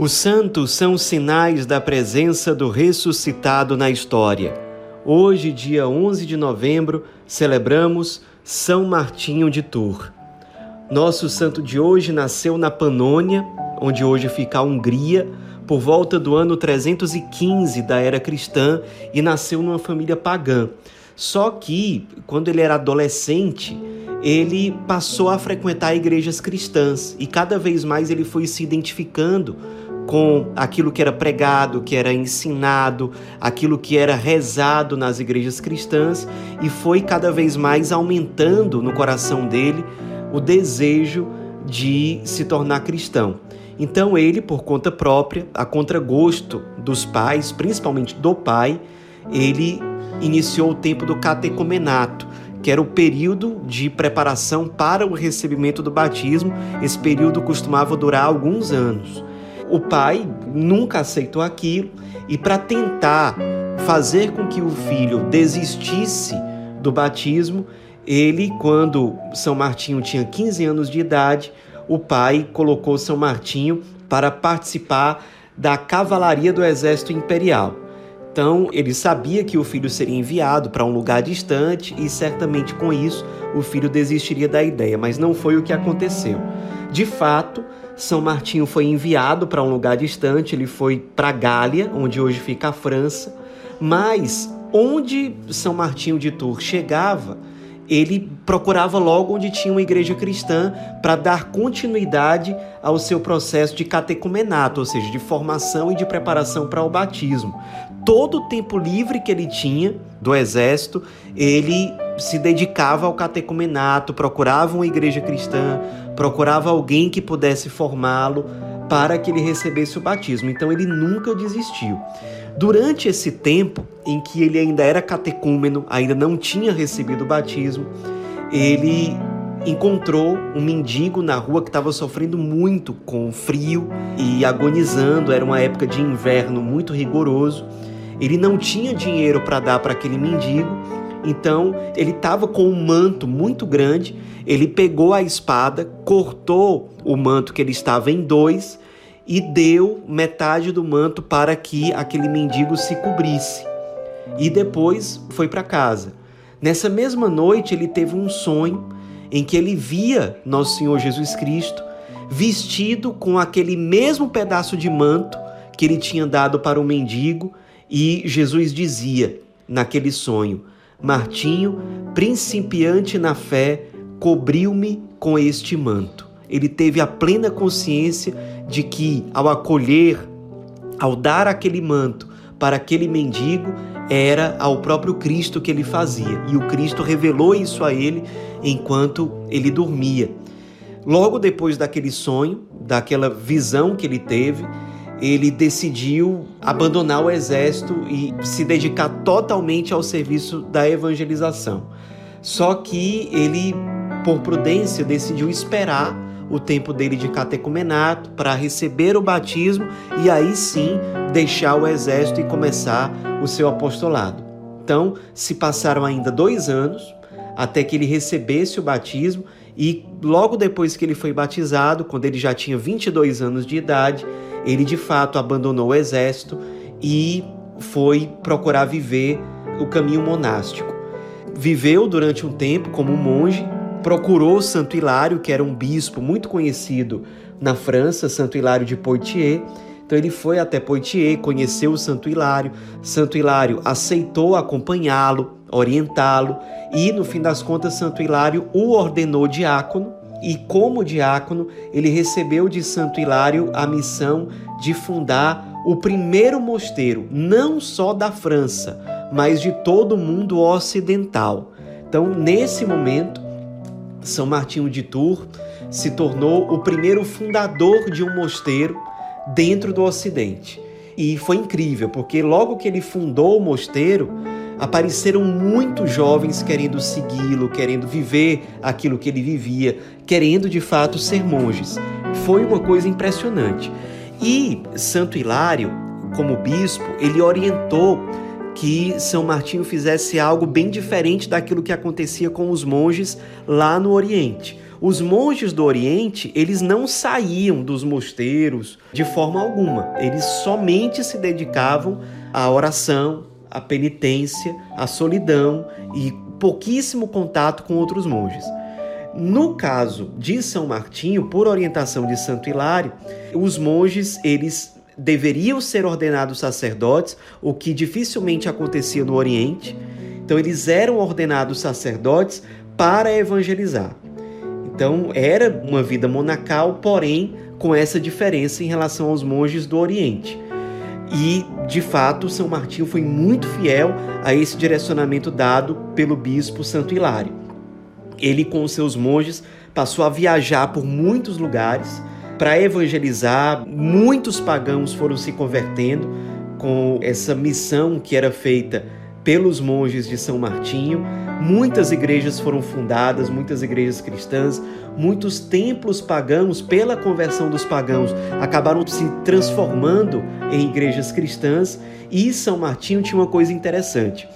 Os santos são sinais da presença do ressuscitado na história. Hoje, dia 11 de novembro, celebramos São Martinho de Tours. Nosso santo de hoje nasceu na Panônia, onde hoje fica a Hungria, por volta do ano 315 da era cristã e nasceu numa família pagã. Só que, quando ele era adolescente, ele passou a frequentar igrejas cristãs e cada vez mais ele foi se identificando com aquilo que era pregado, que era ensinado, aquilo que era rezado nas igrejas cristãs e foi cada vez mais aumentando no coração dele o desejo de se tornar cristão. Então ele, por conta própria, a contragosto dos pais, principalmente do pai, ele iniciou o tempo do catecumenato, que era o período de preparação para o recebimento do batismo. Esse período costumava durar alguns anos. O pai nunca aceitou aquilo e, para tentar fazer com que o filho desistisse do batismo, ele, quando São Martinho tinha 15 anos de idade, o pai colocou São Martinho para participar da cavalaria do exército imperial. Então, ele sabia que o filho seria enviado para um lugar distante e certamente com isso o filho desistiria da ideia, mas não foi o que aconteceu. De fato, São Martinho foi enviado para um lugar distante, ele foi para Gália, onde hoje fica a França, mas onde São Martinho de Tours chegava, ele procurava logo onde tinha uma igreja cristã para dar continuidade ao seu processo de catecumenato, ou seja, de formação e de preparação para o batismo. Todo o tempo livre que ele tinha do exército, ele se dedicava ao catecumenato, procurava uma igreja cristã, procurava alguém que pudesse formá-lo para que ele recebesse o batismo. Então ele nunca desistiu. Durante esse tempo em que ele ainda era catecúmeno, ainda não tinha recebido o batismo, ele encontrou um mendigo na rua que estava sofrendo muito com frio e agonizando. Era uma época de inverno muito rigoroso. Ele não tinha dinheiro para dar para aquele mendigo, então ele estava com um manto muito grande. Ele pegou a espada, cortou o manto que ele estava em dois e deu metade do manto para que aquele mendigo se cobrisse. E depois foi para casa. Nessa mesma noite, ele teve um sonho em que ele via Nosso Senhor Jesus Cristo vestido com aquele mesmo pedaço de manto que ele tinha dado para o mendigo, e Jesus dizia naquele sonho: Martinho, principiante na fé, cobriu-me com este manto. Ele teve a plena consciência de que, ao acolher, ao dar aquele manto para aquele mendigo, era ao próprio Cristo que ele fazia. E o Cristo revelou isso a ele enquanto ele dormia. Logo depois daquele sonho, daquela visão que ele teve, ele decidiu abandonar o exército e se dedicar totalmente ao serviço da evangelização. Só que ele, por prudência, decidiu esperar o tempo dele de catecumenato para receber o batismo e aí sim deixar o exército e começar o seu apostolado. Então, se passaram ainda dois anos até que ele recebesse o batismo e logo depois que ele foi batizado, quando ele já tinha 22 anos de idade, ele de fato abandonou o exército e foi procurar viver o caminho monástico. Viveu durante um tempo como monge procurou Santo Hilário, que era um bispo muito conhecido na França, Santo Hilário de Poitiers. Então ele foi até Poitiers, conheceu o Santo Hilário. Santo Hilário aceitou acompanhá-lo, orientá-lo e, no fim das contas, Santo Hilário o ordenou diácono. E, como diácono, ele recebeu de Santo Hilário a missão de fundar o primeiro mosteiro, não só da França, mas de todo o mundo ocidental. Então, nesse momento, são Martinho de Tours se tornou o primeiro fundador de um mosteiro dentro do Ocidente. E foi incrível, porque logo que ele fundou o mosteiro, apareceram muitos jovens querendo segui-lo, querendo viver aquilo que ele vivia, querendo de fato ser monges. Foi uma coisa impressionante. E Santo Hilário, como bispo, ele orientou que São Martinho fizesse algo bem diferente daquilo que acontecia com os monges lá no Oriente. Os monges do Oriente, eles não saíam dos mosteiros de forma alguma. Eles somente se dedicavam à oração, à penitência, à solidão e pouquíssimo contato com outros monges. No caso de São Martinho, por orientação de Santo Hilário, os monges eles deveriam ser ordenados sacerdotes, o que dificilmente acontecia no Oriente. Então eles eram ordenados sacerdotes para evangelizar. Então era uma vida monacal, porém com essa diferença em relação aos monges do Oriente. E, de fato, São Martinho foi muito fiel a esse direcionamento dado pelo bispo Santo Hilário. Ele, com os seus monges, passou a viajar por muitos lugares para evangelizar. Muitos pagãos foram se convertendo com essa missão que era feita pelos monges de São Martinho. Muitas igrejas foram fundadas, muitas igrejas cristãs, muitos templos pagãos, pela conversão dos pagãos, acabaram se transformando em igrejas cristãs. E São Martinho tinha uma coisa interessante.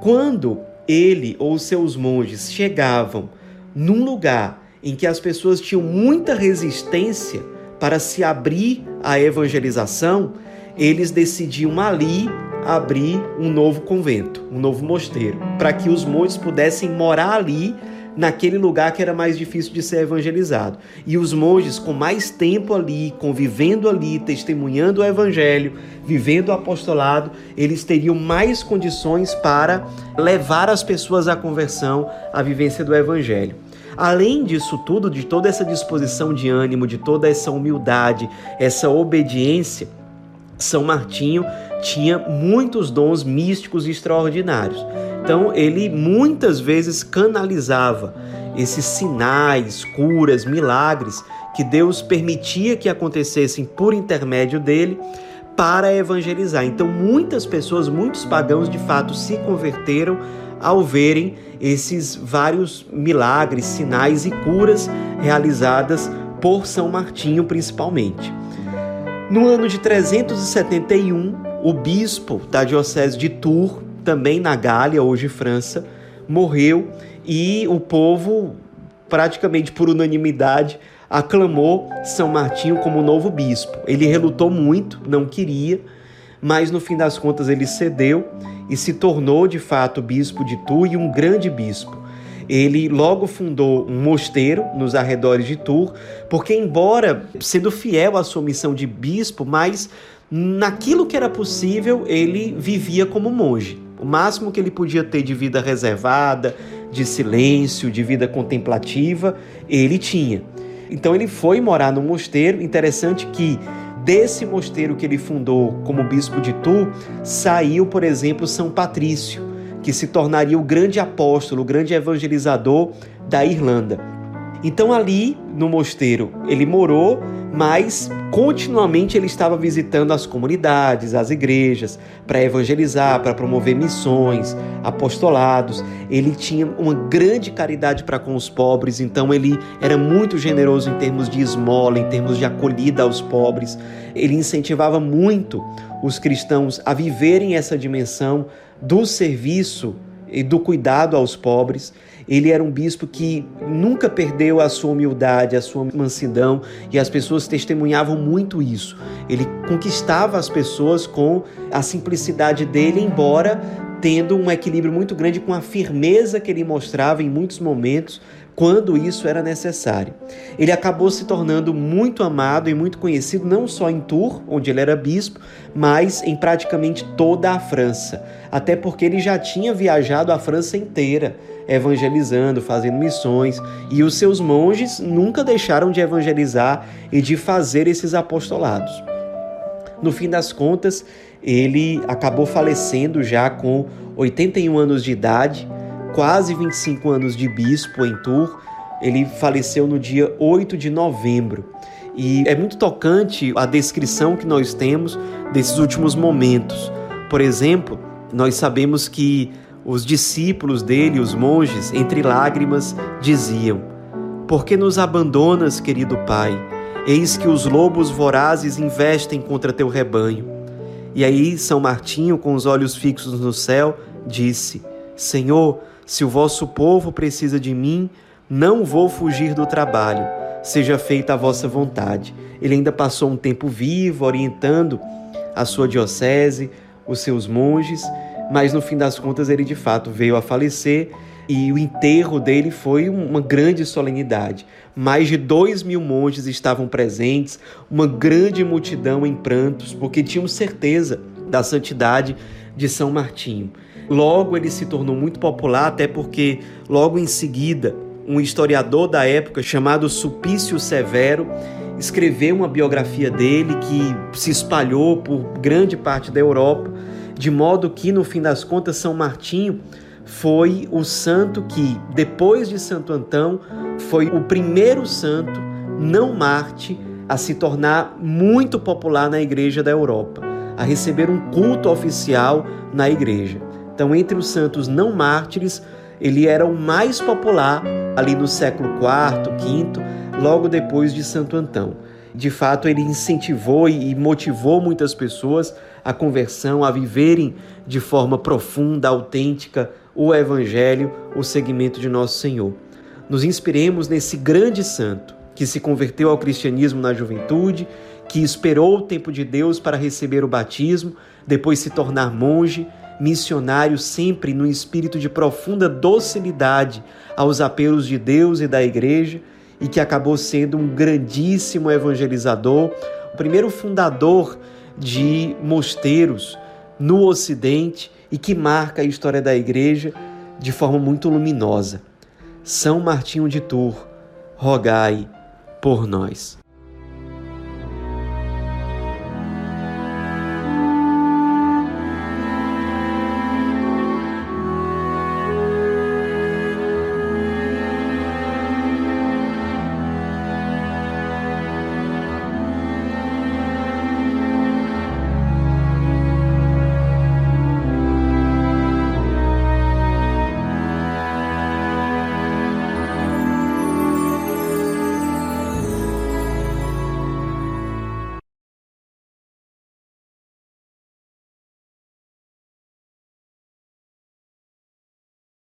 Quando ele ou seus monges chegavam num lugar em que as pessoas tinham muita resistência para se abrir à evangelização, eles decidiam ali abrir um novo convento, um novo mosteiro, para que os monges pudessem morar ali naquele lugar que era mais difícil de ser evangelizado. E os monges, com mais tempo ali, convivendo ali, testemunhando o evangelho, vivendo o apostolado, eles teriam mais condições para levar as pessoas à conversão, à vivência do evangelho. Além disso tudo, de toda essa disposição de ânimo, de toda essa humildade, essa obediência, São Martinho tinha muitos dons místicos extraordinários. Então, ele muitas vezes canalizava esses sinais, curas, milagres que Deus permitia que acontecessem por intermédio dele para evangelizar. Então, muitas pessoas, muitos pagãos de fato se converteram ao verem esses vários milagres, sinais e curas realizadas por São Martinho, principalmente. No ano de 371, o bispo da diocese de Tours também na Gália, hoje França, morreu e o povo, praticamente por unanimidade, aclamou São Martinho como novo bispo. Ele relutou muito, não queria, mas no fim das contas ele cedeu e se tornou de fato bispo de Tours e um grande bispo. Ele logo fundou um mosteiro nos arredores de Tours, porque embora sendo fiel à sua missão de bispo, mas naquilo que era possível, ele vivia como monge. O máximo que ele podia ter de vida reservada, de silêncio, de vida contemplativa, ele tinha. Então ele foi morar no mosteiro. Interessante que desse mosteiro que ele fundou como bispo de Tours, saiu, por exemplo, São Patrício, que se tornaria o grande apóstolo, o grande evangelizador da Irlanda. Então ali no mosteiro ele morou, mas continuamente ele estava visitando as comunidades, as igrejas, para evangelizar, para promover missões, apostolados. Ele tinha uma grande caridade para com os pobres, então ele era muito generoso em termos de esmola, em termos de acolhida aos pobres. Ele incentivava muito os cristãos a viverem essa dimensão do serviço e do cuidado aos pobres. Ele era um bispo que nunca perdeu a sua humildade, a sua mansidão, e as pessoas testemunhavam muito isso. Ele conquistava as pessoas com a simplicidade dele, embora tendo um equilíbrio muito grande com a firmeza que ele mostrava em muitos momentos quando isso era necessário. Ele acabou se tornando muito amado e muito conhecido não só em Tours, onde ele era bispo, mas em praticamente toda a França, até porque ele já tinha viajado a França inteira evangelizando, fazendo missões, e os seus monges nunca deixaram de evangelizar e de fazer esses apostolados. No fim das contas, ele acabou falecendo já com 81 anos de idade, quase 25 anos de bispo em Tours. Ele faleceu no dia 8 de novembro. E é muito tocante a descrição que nós temos desses últimos momentos. Por exemplo, nós sabemos que os discípulos dele, os monges, entre lágrimas, diziam: Por que nos abandonas, querido Pai? Eis que os lobos vorazes investem contra teu rebanho. E aí, São Martinho, com os olhos fixos no céu, disse: Senhor, se o vosso povo precisa de mim, Não vou fugir do trabalho, seja feita a vossa vontade. Ele ainda passou um tempo vivo, orientando a sua diocese, os seus monges, mas no fim das contas ele de fato veio a falecer e o enterro dele foi uma grande solenidade. Mais de dois mil monges estavam presentes, uma grande multidão em prantos, porque tinham certeza da santidade de São Martinho. Logo ele se tornou muito popular, até porque logo em seguida um historiador da época chamado Supício Severo escreveu uma biografia dele que se espalhou por grande parte da Europa, de modo que no fim das contas São Martinho foi o santo que, depois de Santo Antão, foi o primeiro santo não Marte a se tornar muito popular na igreja da Europa, a receber um culto oficial na igreja. Então, entre os santos não mártires, ele era o mais popular ali no século IV, V, logo depois de Santo Antão. De fato, ele incentivou e motivou muitas pessoas à conversão, a viverem de forma profunda, autêntica, o Evangelho, o segmento de nosso Senhor. Nos inspiremos nesse grande santo que se converteu ao cristianismo na juventude, que esperou o tempo de Deus para receber o batismo, depois se tornar monge, missionário sempre no espírito de profunda docilidade aos apelos de Deus e da igreja, e que acabou sendo um grandíssimo evangelizador, o primeiro fundador de mosteiros no Ocidente e que marca a história da igreja de forma muito luminosa. São Martinho de Tours, rogai por nós.